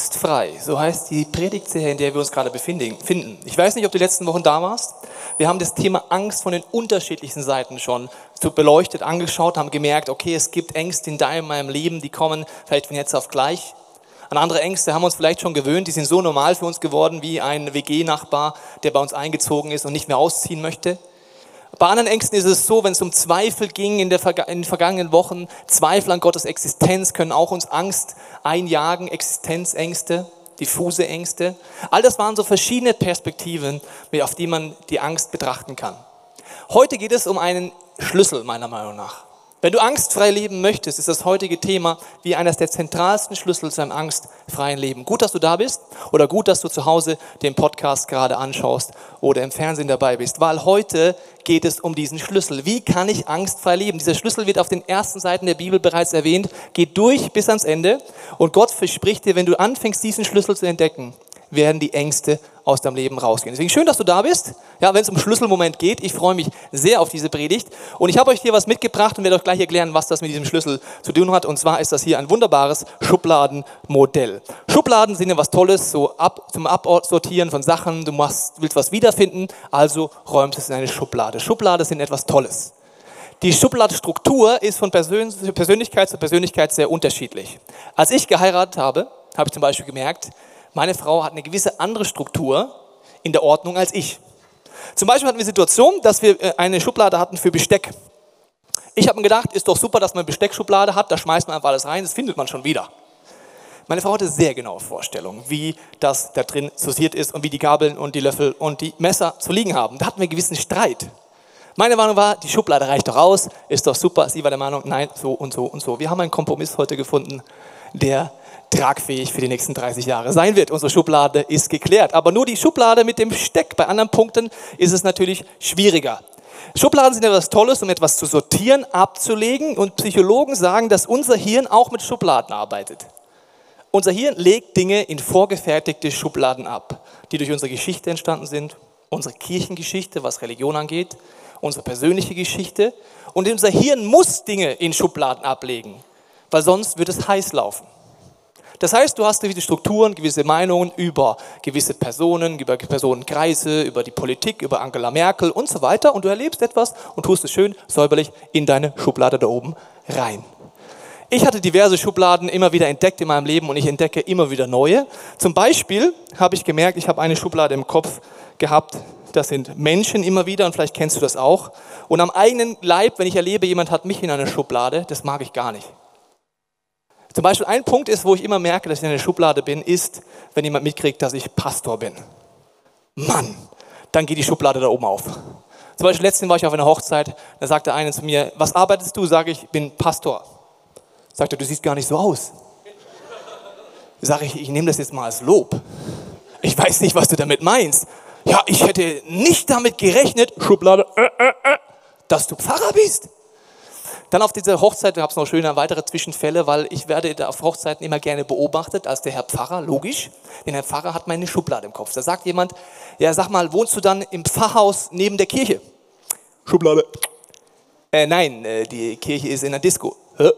Angstfrei, so heißt die Predigtserie, in der wir uns gerade befinden. Ich weiß nicht, ob du die letzten Wochen da warst. Wir haben das Thema Angst von den unterschiedlichsten Seiten schon beleuchtet, angeschaut, haben gemerkt, okay, es gibt Ängste in deinem, meinem Leben, die kommen vielleicht von jetzt auf gleich. An andere Ängste haben wir uns vielleicht schon gewöhnt, die sind so normal für uns geworden wie ein WG-Nachbar, der bei uns eingezogen ist und nicht mehr ausziehen möchte. Bei anderen Ängsten ist es so, wenn es um Zweifel ging in, der, in den vergangenen Wochen, Zweifel an Gottes Existenz können auch uns Angst einjagen, Existenzängste, diffuse Ängste. All das waren so verschiedene Perspektiven, auf die man die Angst betrachten kann. Heute geht es um einen Schlüssel, meiner Meinung nach. Wenn du angstfrei leben möchtest, ist das heutige Thema wie eines der zentralsten Schlüssel zu einem angstfreien Leben. Gut, dass du da bist oder gut, dass du zu Hause den Podcast gerade anschaust oder im Fernsehen dabei bist, weil heute geht es um diesen Schlüssel. Wie kann ich angstfrei leben? Dieser Schlüssel wird auf den ersten Seiten der Bibel bereits erwähnt, geht durch bis ans Ende und Gott verspricht dir, wenn du anfängst, diesen Schlüssel zu entdecken, werden die Ängste aus deinem Leben rausgehen. Deswegen schön, dass du da bist. Ja, wenn es um Schlüsselmoment geht, ich freue mich sehr auf diese Predigt. Und ich habe euch hier was mitgebracht und werde euch gleich erklären, was das mit diesem Schlüssel zu tun hat. Und zwar ist das hier ein wunderbares Schubladenmodell. Schubladen sind ja was Tolles, so ab, zum Absortieren von Sachen. Du machst, willst was wiederfinden, also räumst es in eine Schublade. Schublade sind etwas Tolles. Die Schubladenstruktur ist von Persönlichkeit zu Persönlichkeit sehr unterschiedlich. Als ich geheiratet habe, habe ich zum Beispiel gemerkt, meine Frau hat eine gewisse andere Struktur in der Ordnung als ich. Zum Beispiel hatten wir die Situation, dass wir äh, eine Schublade hatten für Besteck. Ich habe mir gedacht, ist doch super, dass man eine Besteckschublade hat, da schmeißt man einfach alles rein, das findet man schon wieder. Meine Frau hatte sehr genaue Vorstellungen, wie das da drin sortiert ist und wie die Gabeln und die Löffel und die Messer zu liegen haben. Da hatten wir einen gewissen Streit. Meine Meinung war, die Schublade reicht doch aus, ist doch super. Sie war der Meinung, nein, so und so und so. Wir haben einen Kompromiss heute gefunden, der tragfähig für die nächsten 30 Jahre sein wird. Unsere Schublade ist geklärt. Aber nur die Schublade mit dem Steck. Bei anderen Punkten ist es natürlich schwieriger. Schubladen sind etwas Tolles, um etwas zu sortieren, abzulegen. Und Psychologen sagen, dass unser Hirn auch mit Schubladen arbeitet. Unser Hirn legt Dinge in vorgefertigte Schubladen ab, die durch unsere Geschichte entstanden sind, unsere Kirchengeschichte, was Religion angeht, unsere persönliche Geschichte. Und unser Hirn muss Dinge in Schubladen ablegen, weil sonst wird es heiß laufen. Das heißt, du hast gewisse Strukturen, gewisse Meinungen über gewisse Personen, über Personenkreise, über die Politik, über Angela Merkel und so weiter und du erlebst etwas und tust es schön säuberlich in deine Schublade da oben rein. Ich hatte diverse Schubladen immer wieder entdeckt in meinem Leben und ich entdecke immer wieder neue. Zum Beispiel habe ich gemerkt, ich habe eine Schublade im Kopf gehabt, das sind Menschen immer wieder und vielleicht kennst du das auch. Und am eigenen Leib, wenn ich erlebe, jemand hat mich in einer Schublade, das mag ich gar nicht. Zum Beispiel ein Punkt ist, wo ich immer merke, dass ich in einer Schublade bin, ist, wenn jemand mitkriegt, dass ich Pastor bin. Mann, dann geht die Schublade da oben auf. Zum Beispiel letztens war ich auf einer Hochzeit, da sagte einer zu mir, was arbeitest du? Sage ich, ich bin Pastor. Sagte, du siehst gar nicht so aus. Sage ich, ich nehme das jetzt mal als Lob. Ich weiß nicht, was du damit meinst. Ja, ich hätte nicht damit gerechnet, Schublade, äh, äh, äh, dass du Pfarrer bist. Dann auf dieser Hochzeit gab es noch schöne weitere Zwischenfälle, weil ich werde auf Hochzeiten immer gerne beobachtet als der Herr Pfarrer, logisch. Denn Herr Pfarrer hat meine Schublade im Kopf. Da sagt jemand, ja sag mal, wohnst du dann im Pfarrhaus neben der Kirche? Schublade. Äh, nein, äh, die Kirche ist in der Disco. Hä?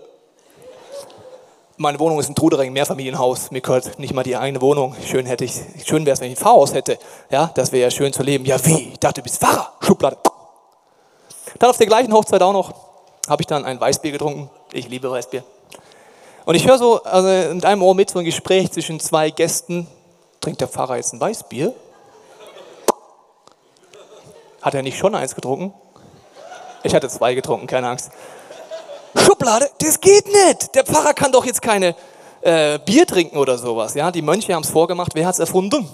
Meine Wohnung ist ein Trudering, Mehrfamilienhaus. Mir gehört nicht mal die eigene Wohnung. Schön schön wäre es, wenn ich ein Pfarrhaus hätte. Ja, das wäre ja schön zu leben. Ja, wie? Ich dachte, du bist Pfarrer. Schublade. Dann auf der gleichen Hochzeit auch noch habe ich dann ein Weißbier getrunken. Ich liebe Weißbier. Und ich höre so also in einem Ohr mit so ein Gespräch zwischen zwei Gästen. Trinkt der Pfarrer jetzt ein Weißbier? Hat er nicht schon eins getrunken? Ich hatte zwei getrunken, keine Angst. Schublade, das geht nicht. Der Pfarrer kann doch jetzt keine äh, Bier trinken oder sowas. Ja, die Mönche haben es vorgemacht. Wer hat es erfunden?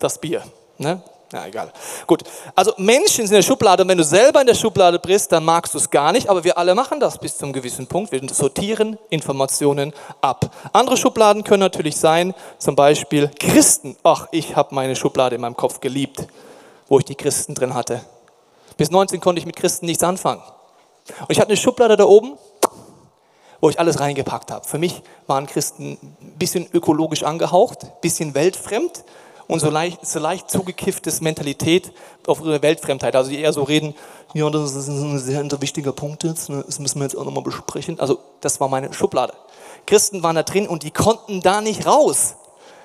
Das Bier. Ne? Ja, egal. Gut. Also Menschen sind in der Schublade und wenn du selber in der Schublade bist, dann magst du es gar nicht, aber wir alle machen das bis zum gewissen Punkt. Wir sortieren Informationen ab. Andere Schubladen können natürlich sein, zum Beispiel Christen. Ach, ich habe meine Schublade in meinem Kopf geliebt, wo ich die Christen drin hatte. Bis 19 konnte ich mit Christen nichts anfangen. Und ich hatte eine Schublade da oben, wo ich alles reingepackt habe. Für mich waren Christen ein bisschen ökologisch angehaucht, ein bisschen weltfremd, und so leicht, so leicht zugekifftes Mentalität auf ihre Weltfremdheit. Also die eher so reden, ja, das ist ein sehr wichtiger Punkt jetzt, ne, das müssen wir jetzt auch nochmal besprechen. Also das war meine Schublade. Christen waren da drin und die konnten da nicht raus.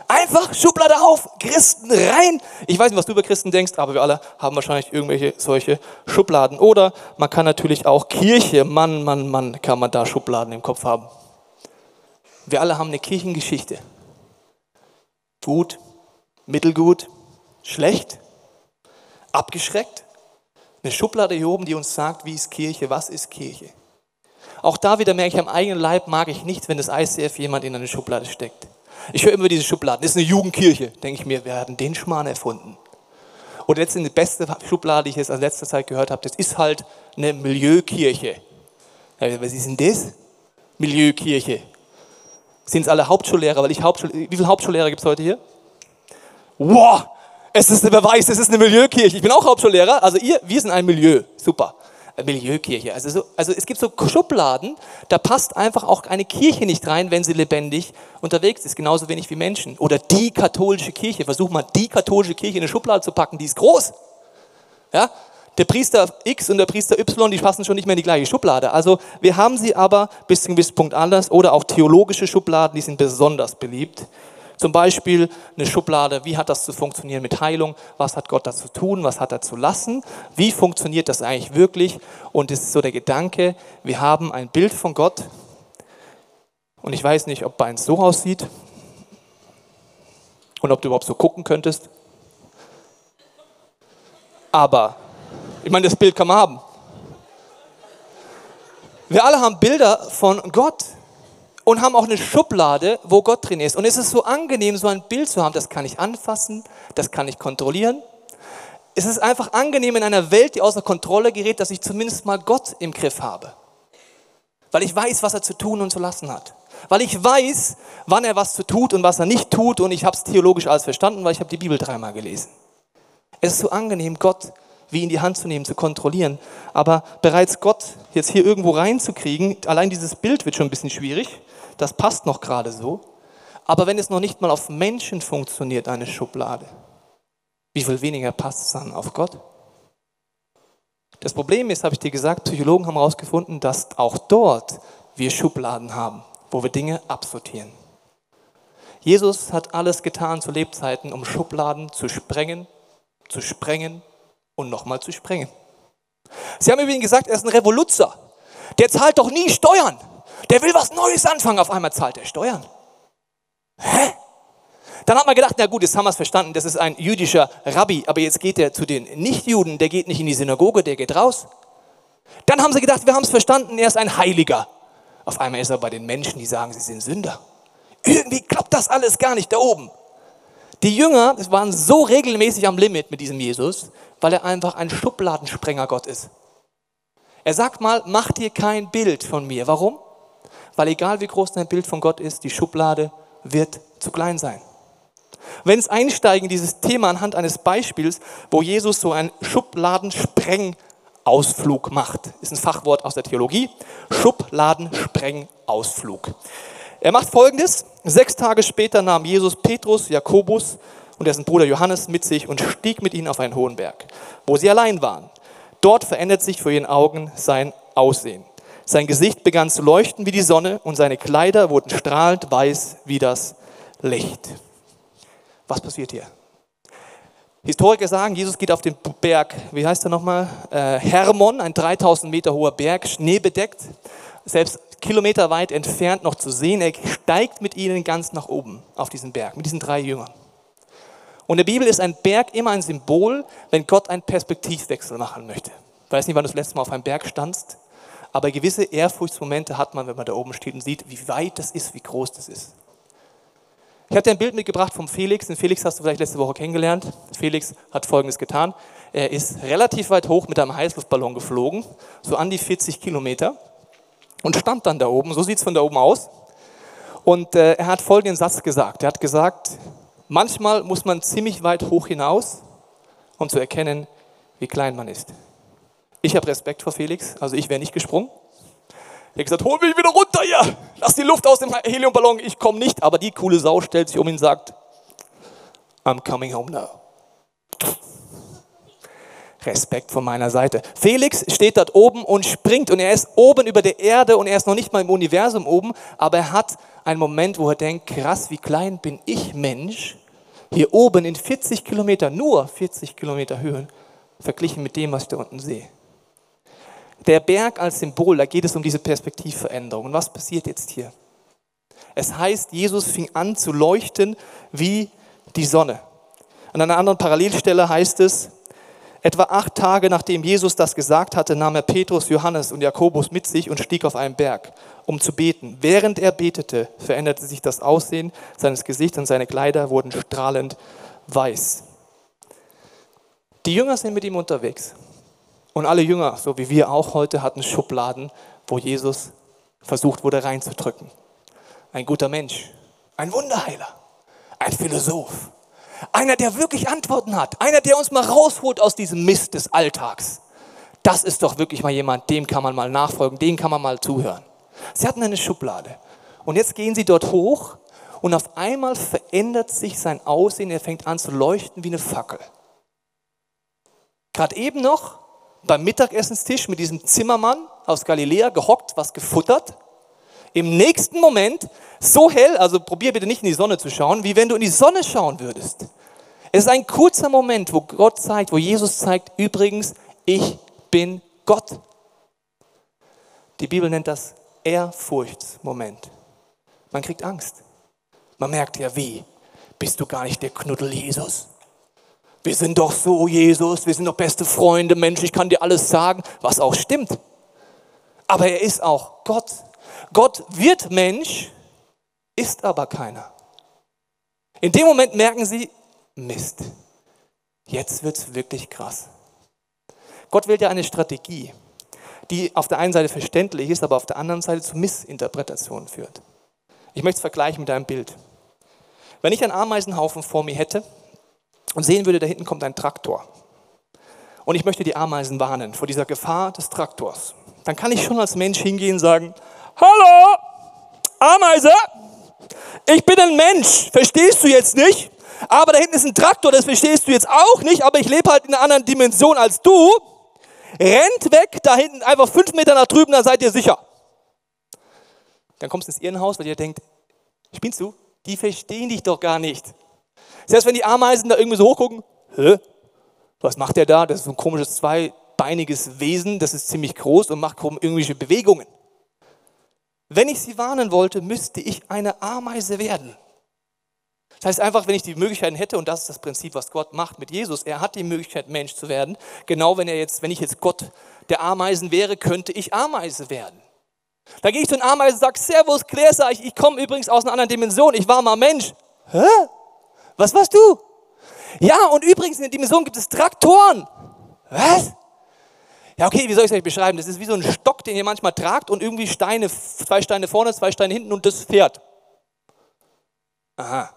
Einfach Schublade auf, Christen rein. Ich weiß nicht, was du über Christen denkst, aber wir alle haben wahrscheinlich irgendwelche solche Schubladen. Oder man kann natürlich auch Kirche, Mann, Mann, Mann, kann man da Schubladen im Kopf haben. Wir alle haben eine Kirchengeschichte. Gut, mittelgut, schlecht, abgeschreckt. Eine Schublade hier oben, die uns sagt, wie ist Kirche, was ist Kirche. Auch da wieder merke ich, am eigenen Leib mag ich nicht, wenn das ICF jemand in eine Schublade steckt. Ich höre immer diese Schubladen. Das ist eine Jugendkirche. Denke ich mir, wer hat denn den Schmarrn erfunden? Oder jetzt die beste Schublade, die ich jetzt in letzter Zeit gehört habe, das ist halt eine Milieukirche. Was ist denn das? Milieukirche. Sind es alle Hauptschullehrer? Weil ich Hauptschul Wie viele Hauptschullehrer gibt es heute hier? Wow! Es ist ein Beweis, es ist eine Milieukirche. Ich bin auch Hauptschullehrer. Also ihr, wir sind ein Milieu. Super. Milieukirche. Also, so, also es gibt so Schubladen, da passt einfach auch eine Kirche nicht rein, wenn sie lebendig unterwegs ist, genauso wenig wie Menschen. Oder die katholische Kirche. Versuch mal, die katholische Kirche in eine Schublade zu packen, die ist groß. Ja? Der Priester X und der Priester Y, die passen schon nicht mehr in die gleiche Schublade. Also wir haben sie aber bis zu einem gewissen Punkt anders. Oder auch theologische Schubladen, die sind besonders beliebt. Zum Beispiel eine Schublade, wie hat das zu funktionieren mit Heilung? Was hat Gott da zu tun? Was hat er zu lassen? Wie funktioniert das eigentlich wirklich? Und es ist so der Gedanke, wir haben ein Bild von Gott. Und ich weiß nicht, ob bei eins so aussieht und ob du überhaupt so gucken könntest. Aber, ich meine, das Bild kann man haben. Wir alle haben Bilder von Gott und haben auch eine Schublade, wo Gott drin ist. Und es ist so angenehm, so ein Bild zu haben, das kann ich anfassen, das kann ich kontrollieren. Es ist einfach angenehm in einer Welt, die außer Kontrolle gerät, dass ich zumindest mal Gott im Griff habe. Weil ich weiß, was er zu tun und zu lassen hat. Weil ich weiß, wann er was zu tut und was er nicht tut und ich habe es theologisch alles verstanden, weil ich habe die Bibel dreimal gelesen. Es ist so angenehm, Gott wie in die Hand zu nehmen, zu kontrollieren. Aber bereits Gott jetzt hier irgendwo reinzukriegen, allein dieses Bild wird schon ein bisschen schwierig das passt noch gerade so. Aber wenn es noch nicht mal auf Menschen funktioniert, eine Schublade, wie viel weniger passt es dann auf Gott? Das Problem ist, habe ich dir gesagt, Psychologen haben herausgefunden, dass auch dort wir Schubladen haben, wo wir Dinge absortieren. Jesus hat alles getan zu Lebzeiten, um Schubladen zu sprengen, zu sprengen und nochmal zu sprengen. Sie haben über ihn gesagt, er ist ein Revoluzer. Der zahlt doch nie Steuern. Der will was Neues anfangen, auf einmal zahlt er Steuern. Hä? Dann hat man gedacht, na gut, jetzt haben wir es verstanden, das ist ein jüdischer Rabbi, aber jetzt geht er zu den Nichtjuden, der geht nicht in die Synagoge, der geht raus. Dann haben sie gedacht, wir haben es verstanden, er ist ein Heiliger. Auf einmal ist er bei den Menschen, die sagen, sie sind Sünder. Irgendwie klappt das alles gar nicht da oben. Die Jünger waren so regelmäßig am Limit mit diesem Jesus, weil er einfach ein Schubladensprenger Gott ist. Er sagt mal, mach dir kein Bild von mir. Warum? Weil egal wie groß dein Bild von Gott ist, die Schublade wird zu klein sein. Wenn es einsteigen in dieses Thema anhand eines Beispiels, wo Jesus so einen Schubladensprengausflug macht, ist ein Fachwort aus der Theologie, Schubladensprengausflug. Er macht folgendes, sechs Tage später nahm Jesus Petrus, Jakobus und dessen Bruder Johannes mit sich und stieg mit ihnen auf einen hohen Berg, wo sie allein waren. Dort verändert sich vor ihren Augen sein Aussehen. Sein Gesicht begann zu leuchten wie die Sonne und seine Kleider wurden strahlend weiß wie das Licht. Was passiert hier? Historiker sagen, Jesus geht auf den Berg, wie heißt er nochmal? Äh, Hermon, ein 3000 Meter hoher Berg, schneebedeckt, selbst kilometerweit entfernt noch zu sehen. Er steigt mit ihnen ganz nach oben auf diesen Berg, mit diesen drei Jüngern. Und in der Bibel ist ein Berg immer ein Symbol, wenn Gott einen Perspektivwechsel machen möchte. Ich weiß nicht, wann du das letzte Mal auf einem Berg standst. Aber gewisse Ehrfurchtsmomente hat man, wenn man da oben steht und sieht, wie weit das ist, wie groß das ist. Ich dir ein Bild mitgebracht vom Felix. Den Felix hast du vielleicht letzte Woche kennengelernt. Felix hat Folgendes getan. Er ist relativ weit hoch mit einem Heißluftballon geflogen, so an die 40 Kilometer, und stand dann da oben. So sieht es von da oben aus. Und äh, er hat folgenden Satz gesagt. Er hat gesagt, manchmal muss man ziemlich weit hoch hinaus, um zu erkennen, wie klein man ist. Ich habe Respekt vor Felix, also ich wäre nicht gesprungen. Er hat gesagt, hol mich wieder runter hier, lass die Luft aus dem Heliumballon, ich komme nicht. Aber die coole Sau stellt sich um ihn und sagt, I'm coming home now. Respekt von meiner Seite. Felix steht dort oben und springt und er ist oben über der Erde und er ist noch nicht mal im Universum oben, aber er hat einen Moment, wo er denkt, krass, wie klein bin ich Mensch, hier oben in 40 Kilometer, nur 40 Kilometer Höhe, verglichen mit dem, was ich da unten sehe. Der Berg als Symbol, da geht es um diese Perspektivveränderung. Und was passiert jetzt hier? Es heißt, Jesus fing an zu leuchten wie die Sonne. An einer anderen Parallelstelle heißt es, etwa acht Tage nachdem Jesus das gesagt hatte, nahm er Petrus, Johannes und Jakobus mit sich und stieg auf einen Berg, um zu beten. Während er betete, veränderte sich das Aussehen seines Gesichts und seine Kleider wurden strahlend weiß. Die Jünger sind mit ihm unterwegs. Und alle Jünger, so wie wir auch heute, hatten Schubladen, wo Jesus versucht wurde reinzudrücken. Ein guter Mensch, ein Wunderheiler, ein Philosoph, einer, der wirklich Antworten hat. Einer, der uns mal rausholt aus diesem Mist des Alltags. Das ist doch wirklich mal jemand, dem kann man mal nachfolgen, dem kann man mal zuhören. Sie hatten eine Schublade. Und jetzt gehen sie dort hoch und auf einmal verändert sich sein Aussehen. Er fängt an zu leuchten wie eine Fackel. Gerade eben noch beim Mittagessenstisch mit diesem Zimmermann aus Galiläa gehockt, was gefuttert. Im nächsten Moment so hell, also probier bitte nicht in die Sonne zu schauen, wie wenn du in die Sonne schauen würdest. Es ist ein kurzer Moment, wo Gott zeigt, wo Jesus zeigt, übrigens, ich bin Gott. Die Bibel nennt das Ehrfurchtsmoment. Man kriegt Angst. Man merkt ja, wie? Bist du gar nicht der Knuddel Jesus? Wir sind doch so, Jesus, wir sind doch beste Freunde, Mensch, ich kann dir alles sagen, was auch stimmt. Aber er ist auch Gott. Gott wird Mensch, ist aber keiner. In dem Moment merken sie, Mist, jetzt wird es wirklich krass. Gott wählt ja eine Strategie, die auf der einen Seite verständlich ist, aber auf der anderen Seite zu Missinterpretationen führt. Ich möchte es vergleichen mit einem Bild. Wenn ich einen Ameisenhaufen vor mir hätte und sehen würde, da hinten kommt ein Traktor und ich möchte die Ameisen warnen vor dieser Gefahr des Traktors, dann kann ich schon als Mensch hingehen und sagen, hallo, Ameise, ich bin ein Mensch, verstehst du jetzt nicht? Aber da hinten ist ein Traktor, das verstehst du jetzt auch nicht, aber ich lebe halt in einer anderen Dimension als du. Rennt weg, da hinten einfach fünf Meter nach drüben, dann seid ihr sicher. Dann kommst du ins Irrenhaus, weil ihr denkt, spinnst du? Die verstehen dich doch gar nicht. Selbst wenn die Ameisen da irgendwie so hochgucken, hä? Was macht der da? Das ist so ein komisches zweibeiniges Wesen, das ist ziemlich groß und macht irgendwelche Bewegungen. Wenn ich sie warnen wollte, müsste ich eine Ameise werden. Das heißt einfach, wenn ich die Möglichkeit hätte, und das ist das Prinzip, was Gott macht mit Jesus, er hat die Möglichkeit, Mensch zu werden. Genau wenn er jetzt, wenn ich jetzt Gott der Ameisen wäre, könnte ich Ameise werden. Da gehe ich zu den Ameisen und sage, Servus, Claire, sag ich, ich komme übrigens aus einer anderen Dimension, ich war mal Mensch. Hä? Was warst du? Ja, und übrigens in der Dimension gibt es Traktoren. Was? Ja, okay, wie soll ich es euch beschreiben? Das ist wie so ein Stock, den ihr manchmal tragt und irgendwie Steine, zwei Steine vorne, zwei Steine hinten und das fährt. Aha.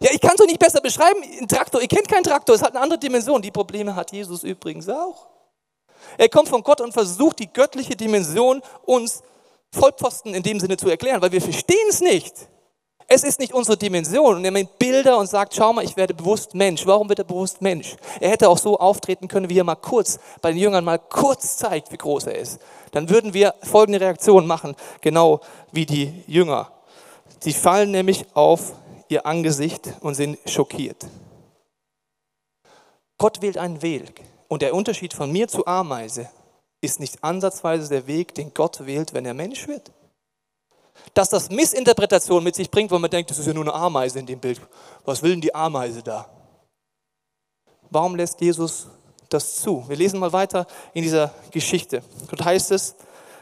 Ja, ich kann es euch nicht besser beschreiben. Ein Traktor, ihr kennt keinen Traktor, es hat eine andere Dimension. Die Probleme hat Jesus übrigens auch. Er kommt von Gott und versucht die göttliche Dimension uns Vollpfosten in dem Sinne zu erklären, weil wir verstehen es nicht. Es ist nicht unsere Dimension. Und er nimmt Bilder und sagt, schau mal, ich werde bewusst Mensch. Warum wird er bewusst Mensch? Er hätte auch so auftreten können, wie er mal kurz bei den Jüngern mal kurz zeigt, wie groß er ist. Dann würden wir folgende Reaktion machen, genau wie die Jünger. Sie fallen nämlich auf ihr Angesicht und sind schockiert. Gott wählt einen Weg. Und der Unterschied von mir zu Ameise ist nicht ansatzweise der Weg, den Gott wählt, wenn er Mensch wird dass das Missinterpretation mit sich bringt, weil man denkt, das ist ja nur eine Ameise in dem Bild. Was will denn die Ameise da? Warum lässt Jesus das zu? Wir lesen mal weiter in dieser Geschichte. Dort heißt es,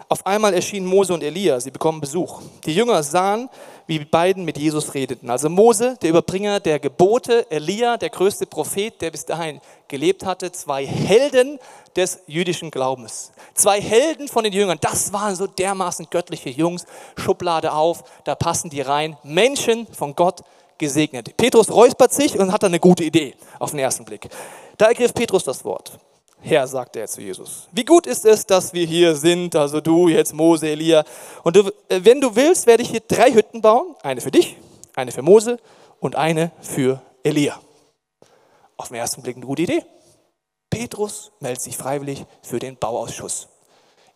auf einmal erschienen Mose und Elia, sie bekommen Besuch. Die Jünger sahen, wie die beiden mit Jesus redeten. Also Mose, der Überbringer der Gebote, Elia, der größte Prophet, der bis dahin gelebt hatte, zwei Helden des jüdischen Glaubens. Zwei Helden von den Jüngern, das waren so dermaßen göttliche Jungs, Schublade auf, da passen die rein, Menschen von Gott gesegnet. Petrus räuspert sich und hat dann eine gute Idee auf den ersten Blick. Da ergriff Petrus das Wort. Herr, sagte er zu Jesus, wie gut ist es, dass wir hier sind, also du, jetzt Mose, Elia. Und du, äh, wenn du willst, werde ich hier drei Hütten bauen, eine für dich, eine für Mose und eine für Elia. Auf den ersten Blick eine gute Idee. Petrus meldet sich freiwillig für den Bauausschuss.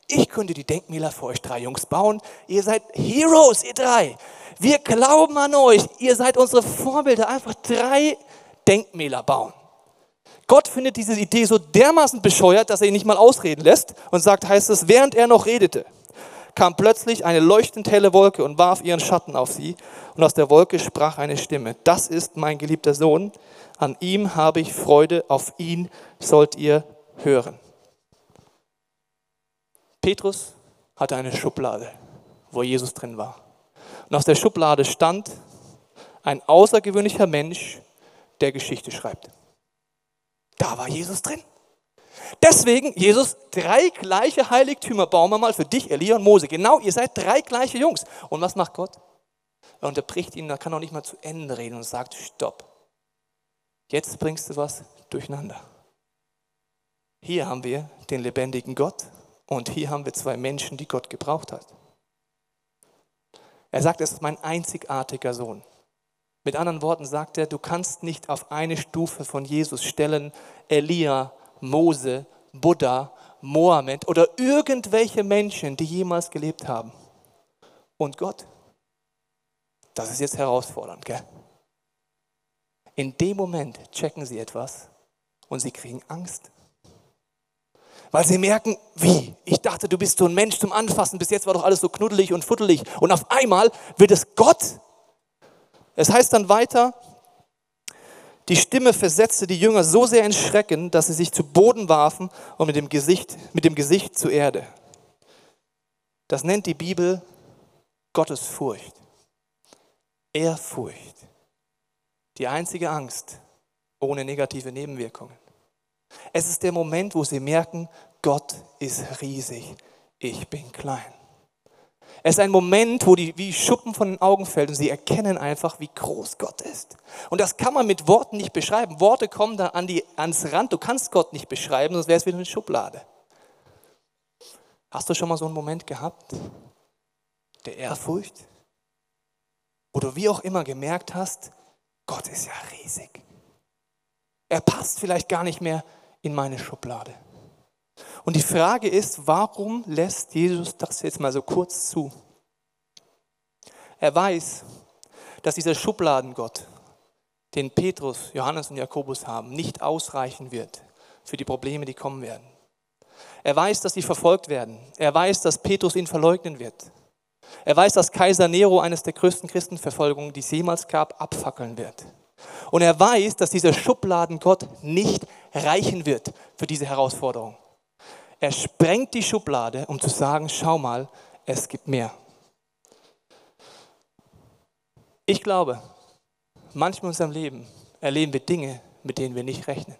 Ich könnte die Denkmäler für euch drei Jungs bauen. Ihr seid Heroes, ihr drei. Wir glauben an euch. Ihr seid unsere Vorbilder. Einfach drei Denkmäler bauen. Gott findet diese Idee so dermaßen bescheuert, dass er ihn nicht mal ausreden lässt und sagt, heißt es, während er noch redete, kam plötzlich eine leuchtend helle Wolke und warf ihren Schatten auf sie. Und aus der Wolke sprach eine Stimme, das ist mein geliebter Sohn, an ihm habe ich Freude, auf ihn sollt ihr hören. Petrus hatte eine Schublade, wo Jesus drin war. Und aus der Schublade stand ein außergewöhnlicher Mensch, der Geschichte schreibt. Da war Jesus drin. Deswegen, Jesus, drei gleiche Heiligtümer bauen wir mal für dich, Elia und Mose. Genau, ihr seid drei gleiche Jungs. Und was macht Gott? Er unterbricht ihn, er kann auch nicht mal zu Ende reden und sagt, stopp. Jetzt bringst du was durcheinander. Hier haben wir den lebendigen Gott und hier haben wir zwei Menschen, die Gott gebraucht hat. Er sagt, es ist mein einzigartiger Sohn. Mit anderen Worten sagt er, du kannst nicht auf eine Stufe von Jesus stellen Elia, Mose, Buddha, Mohammed oder irgendwelche Menschen, die jemals gelebt haben. Und Gott, das ist jetzt herausfordernd, gell? In dem Moment checken sie etwas und sie kriegen Angst. Weil sie merken, wie? Ich dachte, du bist so ein Mensch zum Anfassen. Bis jetzt war doch alles so knuddelig und fuddelig. Und auf einmal wird es Gott. Es heißt dann weiter, die Stimme versetzte die Jünger so sehr in Schrecken, dass sie sich zu Boden warfen und mit dem Gesicht, mit dem Gesicht zur Erde. Das nennt die Bibel Gottesfurcht. Ehrfurcht. Die einzige Angst ohne negative Nebenwirkungen. Es ist der Moment, wo sie merken, Gott ist riesig, ich bin klein. Es ist ein Moment, wo die wie Schuppen von den Augen fällt und sie erkennen einfach, wie groß Gott ist. Und das kann man mit Worten nicht beschreiben. Worte kommen da an die, ans Rand. Du kannst Gott nicht beschreiben, sonst wäre es wieder eine Schublade. Hast du schon mal so einen Moment gehabt, der Ehrfurcht? Wo du wie auch immer gemerkt hast, Gott ist ja riesig. Er passt vielleicht gar nicht mehr in meine Schublade. Und die Frage ist, warum lässt Jesus das jetzt mal so kurz zu? Er weiß, dass dieser Schubladengott, den Petrus, Johannes und Jakobus haben, nicht ausreichen wird für die Probleme, die kommen werden. Er weiß, dass sie verfolgt werden. Er weiß, dass Petrus ihn verleugnen wird. Er weiß, dass Kaiser Nero eines der größten Christenverfolgungen, die es jemals gab, abfackeln wird. Und er weiß, dass dieser Schubladengott nicht reichen wird für diese Herausforderung. Er sprengt die Schublade, um zu sagen, schau mal, es gibt mehr. Ich glaube, manchmal in unserem Leben erleben wir Dinge, mit denen wir nicht rechnen.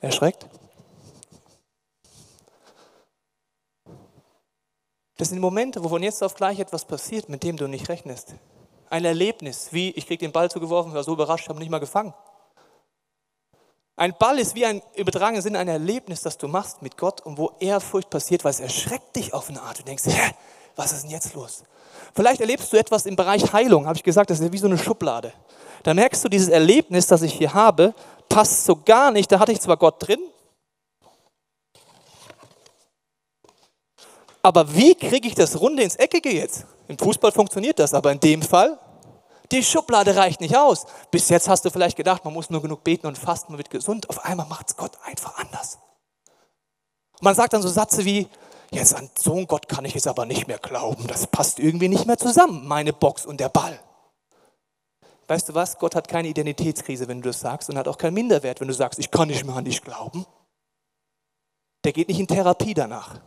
Erschreckt? Das sind Momente, wo von jetzt auf gleich etwas passiert, mit dem du nicht rechnest. Ein Erlebnis, wie ich krieg den Ball zugeworfen, war so überrascht, habe nicht mal gefangen. Ein Ball ist wie ein übertragener Sinn ein Erlebnis, das du machst mit Gott und wo Ehrfurcht passiert, weil es erschreckt dich auf eine Art. Du denkst, hä, was ist denn jetzt los? Vielleicht erlebst du etwas im Bereich Heilung, habe ich gesagt, das ist wie so eine Schublade. Da merkst du, dieses Erlebnis, das ich hier habe, passt so gar nicht. Da hatte ich zwar Gott drin, Aber wie kriege ich das Runde ins Eckige jetzt? Im Fußball funktioniert das, aber in dem Fall, die Schublade reicht nicht aus. Bis jetzt hast du vielleicht gedacht, man muss nur genug beten und fasten, man wird gesund. Auf einmal macht es Gott einfach anders. man sagt dann so Sätze wie, jetzt an so einen Gott kann ich jetzt aber nicht mehr glauben. Das passt irgendwie nicht mehr zusammen, meine Box und der Ball. Weißt du was? Gott hat keine Identitätskrise, wenn du das sagst, und hat auch keinen Minderwert, wenn du sagst, ich kann nicht mehr an dich glauben. Der geht nicht in Therapie danach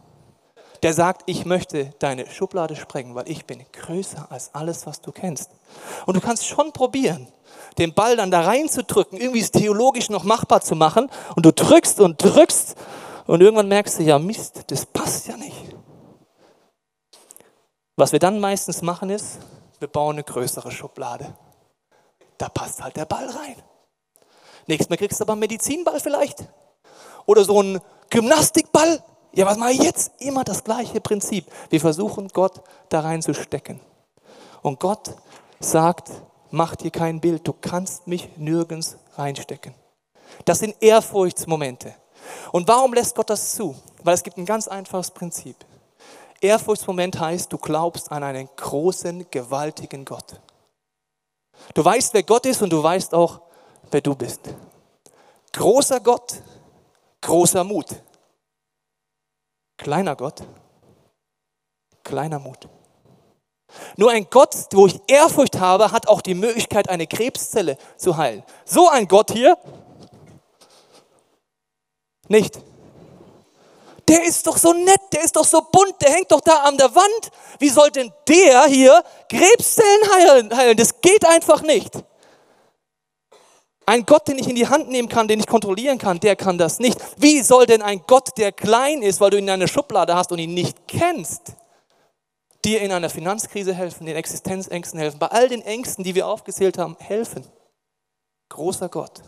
der sagt, ich möchte deine Schublade sprengen, weil ich bin größer als alles, was du kennst. Und du kannst schon probieren, den Ball dann da reinzudrücken, irgendwie es theologisch noch machbar zu machen. Und du drückst und drückst und irgendwann merkst du, ja Mist, das passt ja nicht. Was wir dann meistens machen ist, wir bauen eine größere Schublade. Da passt halt der Ball rein. Nächstes Mal kriegst du aber einen Medizinball vielleicht. Oder so einen Gymnastikball Ja, was mache ich jetzt? Immer das gleiche Prinzip. Wir versuchen Gott da reinzustecken. Und Gott sagt, mach dir kein Bild, du kannst mich nirgends reinstecken. Das sind Ehrfurchtsmomente. Und warum lässt Gott das zu? Weil es gibt ein ganz einfaches Prinzip. Ehrfurchtsmoment heißt, du glaubst an einen großen, gewaltigen Gott. Du weißt, wer Gott ist und du weißt auch, wer du bist. Großer Gott, großer Mut. Kleiner Gott, kleiner Mut. Nur ein Gott, wo ich Ehrfurcht habe, hat auch die Möglichkeit, eine Krebszelle zu heilen. So ein Gott hier nicht. Der ist doch so nett, der ist doch so bunt, der hängt doch da an der Wand. Wie soll denn der hier Krebszellen heilen? Das geht einfach nicht. Ein Gott, den ich in die Hand nehmen kann, den ich kontrollieren kann, der kann das nicht. Wie soll denn ein Gott, der klein ist, weil du ihn in einer Schublade hast und ihn nicht kennst, dir in einer Finanzkrise helfen, den Existenzängsten helfen, bei all den Ängsten, die wir aufgezählt haben, helfen? Großer Gott,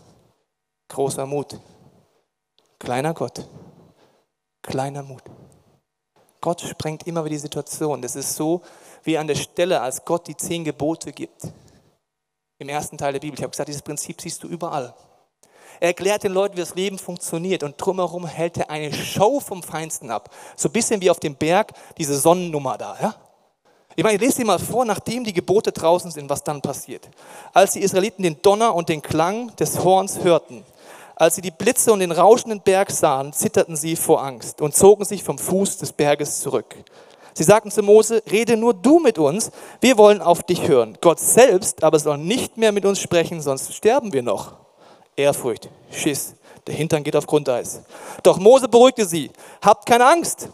großer Mut, kleiner Gott, kleiner Mut. Gott sprengt immer wieder die Situation. Das ist so wie an der Stelle, als Gott die zehn Gebote gibt im ersten Teil der Bibel. Ich habe gesagt, dieses Prinzip siehst du überall. Er erklärt den Leuten, wie das Leben funktioniert und drumherum hält er eine Show vom Feinsten ab. So ein bisschen wie auf dem Berg diese Sonnennummer da. Ja? Ich meine, lese dir mal vor, nachdem die Gebote draußen sind, was dann passiert. Als die Israeliten den Donner und den Klang des Horns hörten, als sie die Blitze und den rauschenden Berg sahen, zitterten sie vor Angst und zogen sich vom Fuß des Berges zurück. Sie sagten zu Mose, rede nur du mit uns, wir wollen auf dich hören. Gott selbst aber soll nicht mehr mit uns sprechen, sonst sterben wir noch. Ehrfurcht, Schiss, der Hintern geht auf Grundeis. Doch Mose beruhigte sie, habt keine Angst.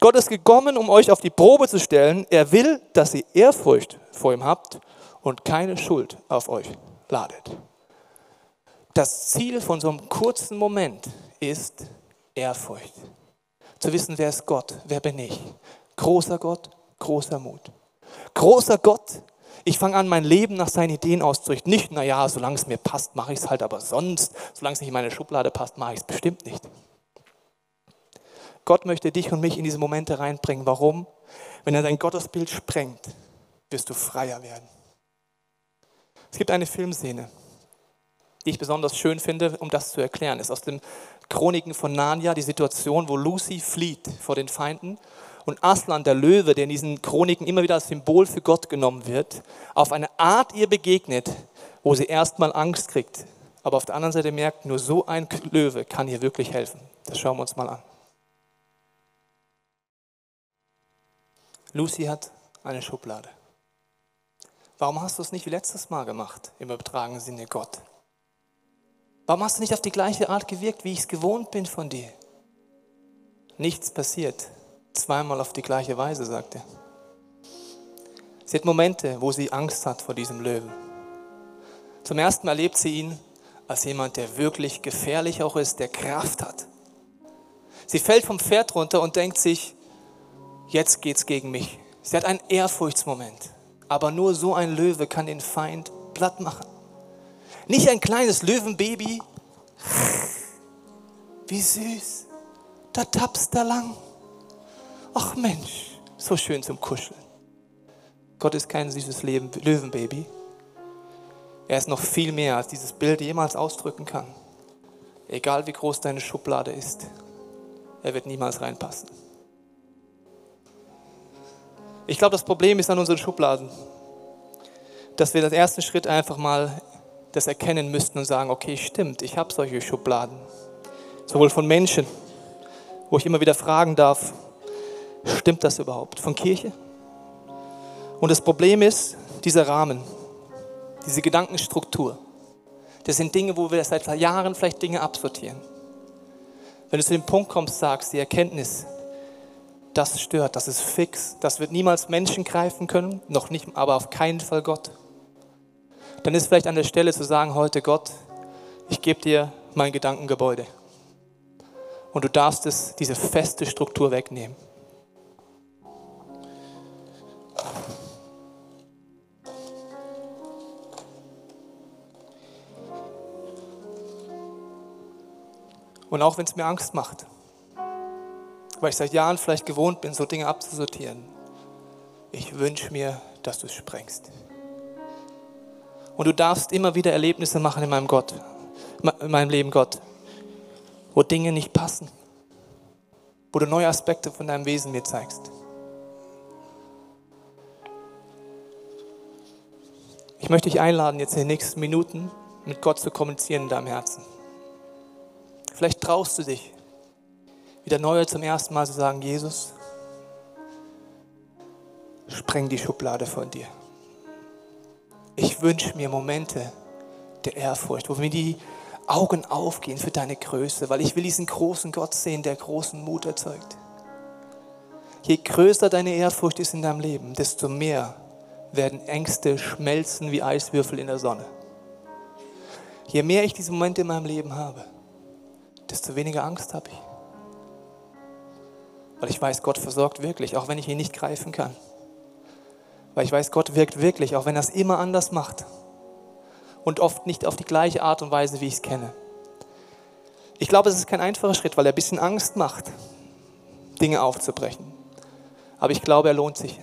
Gott ist gekommen, um euch auf die Probe zu stellen. Er will, dass ihr Ehrfurcht vor ihm habt und keine Schuld auf euch ladet. Das Ziel von so einem kurzen Moment ist Ehrfurcht. Zu wissen, wer ist Gott, wer bin ich, Großer Gott, großer Mut. Großer Gott, ich fange an, mein Leben nach seinen Ideen auszurichten. Nicht, naja, solange es mir passt, mache ich es halt, aber sonst, solange es nicht in meine Schublade passt, mache ich es bestimmt nicht. Gott möchte dich und mich in diese Momente reinbringen. Warum? Wenn er dein Gottesbild sprengt, wirst du freier werden. Es gibt eine Filmszene, die ich besonders schön finde, um das zu erklären. Ist aus den Chroniken von Narnia die Situation, wo Lucy flieht vor den Feinden und Aslan, der Löwe, der in diesen Chroniken immer wieder als Symbol für Gott genommen wird, auf eine Art ihr begegnet, wo sie erstmal Angst kriegt, aber auf der anderen Seite merkt, nur so ein Löwe kann ihr wirklich helfen. Das schauen wir uns mal an. Lucy hat eine Schublade. Warum hast du es nicht wie letztes Mal gemacht, im übertragenen Sinne Gott? Warum hast du nicht auf die gleiche Art gewirkt, wie ich es gewohnt bin von dir? Nichts passiert zweimal auf die gleiche Weise, sagt er. Sie hat Momente, wo sie Angst hat vor diesem Löwen. Zum ersten Mal erlebt sie ihn als jemand, der wirklich gefährlich auch ist, der Kraft hat. Sie fällt vom Pferd runter und denkt sich, jetzt geht's gegen mich. Sie hat einen Ehrfurchtsmoment. Aber nur so ein Löwe kann den Feind platt machen. Nicht ein kleines Löwenbaby. Wie süß. Da tappst er lang. Ach Mensch, so schön zum Kuscheln. Gott ist kein süßes Löwenbaby. Er ist noch viel mehr, als dieses Bild jemals ausdrücken kann. Egal wie groß deine Schublade ist, er wird niemals reinpassen. Ich glaube, das Problem ist an unseren Schubladen, dass wir den ersten Schritt einfach mal das erkennen müssten und sagen, okay, stimmt, ich habe solche Schubladen. Sowohl von Menschen, wo ich immer wieder fragen darf, Stimmt das überhaupt von Kirche? Und das Problem ist, dieser Rahmen, diese Gedankenstruktur, das sind Dinge, wo wir seit Jahren vielleicht Dinge absortieren. Wenn du zu dem Punkt kommst, sagst, die Erkenntnis, das stört, das ist fix, das wird niemals Menschen greifen können, noch nicht, aber auf keinen Fall Gott. Dann ist vielleicht an der Stelle zu sagen, heute Gott, ich gebe dir mein Gedankengebäude. Und du darfst es, diese feste Struktur wegnehmen. Und auch wenn es mir Angst macht. weil ich seit Jahren vielleicht gewohnt bin, so Dinge abzusortieren. Ich wünsche mir, dass du es sprengst. Und du darfst immer wieder Erlebnisse machen in meinem Gott, in meinem Leben Gott, wo Dinge nicht passen, wo du neue Aspekte von deinem Wesen mir zeigst. Ich möchte dich einladen, jetzt in den nächsten Minuten mit Gott zu kommunizieren in deinem Herzen. Vielleicht traust du dich, wieder neu zum ersten Mal zu sagen, Jesus, spreng die Schublade von dir. Ich wünsche mir Momente der Ehrfurcht, wo mir die Augen aufgehen für deine Größe, weil ich will diesen großen Gott sehen, der großen Mut erzeugt. Je größer deine Ehrfurcht ist in deinem Leben, desto mehr werden Ängste schmelzen wie Eiswürfel in der Sonne. Je mehr ich diese Momente in meinem Leben habe, desto weniger Angst habe ich. Weil ich weiß, Gott versorgt wirklich, auch wenn ich ihn nicht greifen kann. Weil ich weiß, Gott wirkt wirklich, auch wenn er es immer anders macht. Und oft nicht auf die gleiche Art und Weise, wie ich es kenne. Ich glaube, es ist kein einfacher Schritt, weil er ein bisschen Angst macht, Dinge aufzubrechen. Aber ich glaube, er lohnt sich.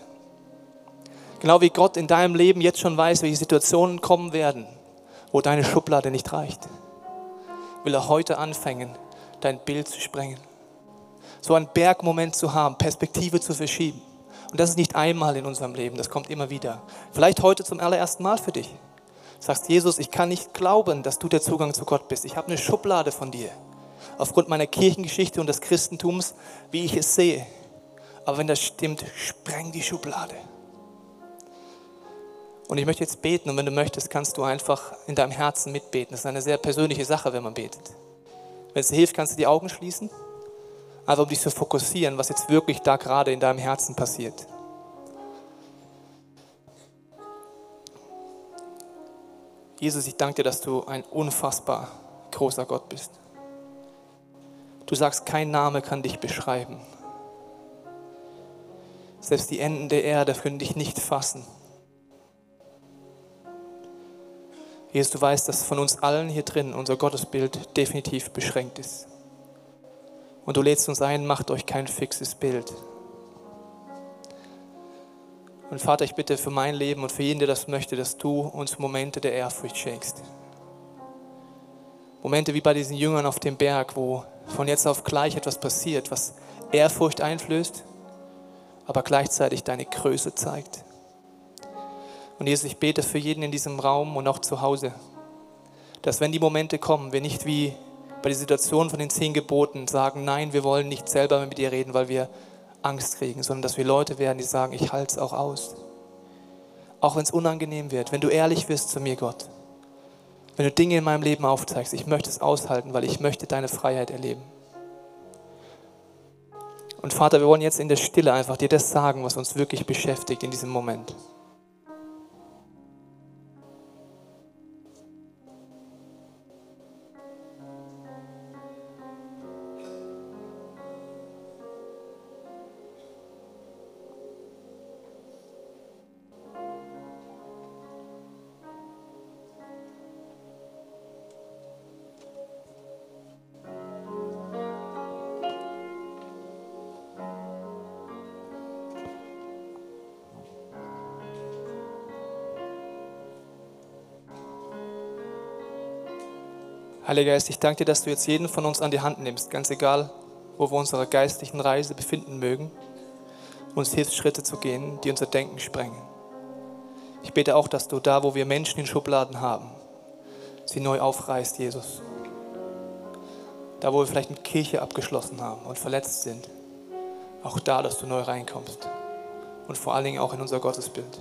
Genau wie Gott in deinem Leben jetzt schon weiß, welche Situationen kommen werden, wo deine Schublade nicht reicht, will er heute anfangen, dein Bild zu sprengen. So einen Bergmoment zu haben, Perspektive zu verschieben. Und das ist nicht einmal in unserem Leben, das kommt immer wieder. Vielleicht heute zum allerersten Mal für dich. Sagst, Jesus, ich kann nicht glauben, dass du der Zugang zu Gott bist. Ich habe eine Schublade von dir. Aufgrund meiner Kirchengeschichte und des Christentums, wie ich es sehe. Aber wenn das stimmt, spreng die Schublade. Und ich möchte jetzt beten und wenn du möchtest, kannst du einfach in deinem Herzen mitbeten. Das ist eine sehr persönliche Sache, wenn man betet. Wenn es dir hilft, kannst du die Augen schließen. Einfach um dich zu fokussieren, was jetzt wirklich da gerade in deinem Herzen passiert. Jesus, ich danke dir, dass du ein unfassbar großer Gott bist. Du sagst, kein Name kann dich beschreiben. Selbst die Enden der Erde können dich nicht fassen. Jesus, du weißt, dass von uns allen hier drin unser Gottesbild definitiv beschränkt ist. Und du lädst uns ein, macht euch kein fixes Bild. Und Vater, ich bitte für mein Leben und für jeden, der das möchte, dass du uns Momente der Ehrfurcht schenkst. Momente wie bei diesen Jüngern auf dem Berg, wo von jetzt auf gleich etwas passiert, was Ehrfurcht einflößt, aber gleichzeitig deine Größe zeigt. Und Jesus, ich bete für jeden in diesem Raum und auch zu Hause, dass wenn die Momente kommen, wir nicht wie bei der Situation von den zehn Geboten sagen, nein, wir wollen nicht selber mit dir reden, weil wir Angst kriegen, sondern dass wir Leute werden, die sagen, ich halte es auch aus. Auch wenn es unangenehm wird, wenn du ehrlich wirst zu mir, Gott. Wenn du Dinge in meinem Leben aufzeigst, ich möchte es aushalten, weil ich möchte deine Freiheit erleben. Und Vater, wir wollen jetzt in der Stille einfach dir das sagen, was uns wirklich beschäftigt in diesem Moment. Heiliger Geist, ich danke dir, dass du jetzt jeden von uns an die Hand nimmst, ganz egal, wo wir unserer geistlichen Reise befinden mögen, uns hilfst, Schritte zu gehen, die unser Denken sprengen. Ich bete auch, dass du da, wo wir Menschen in Schubladen haben, sie neu aufreißt, Jesus. Da, wo wir vielleicht mit Kirche abgeschlossen haben und verletzt sind, auch da, dass du neu reinkommst. Und vor allen Dingen auch in unser Gottesbild.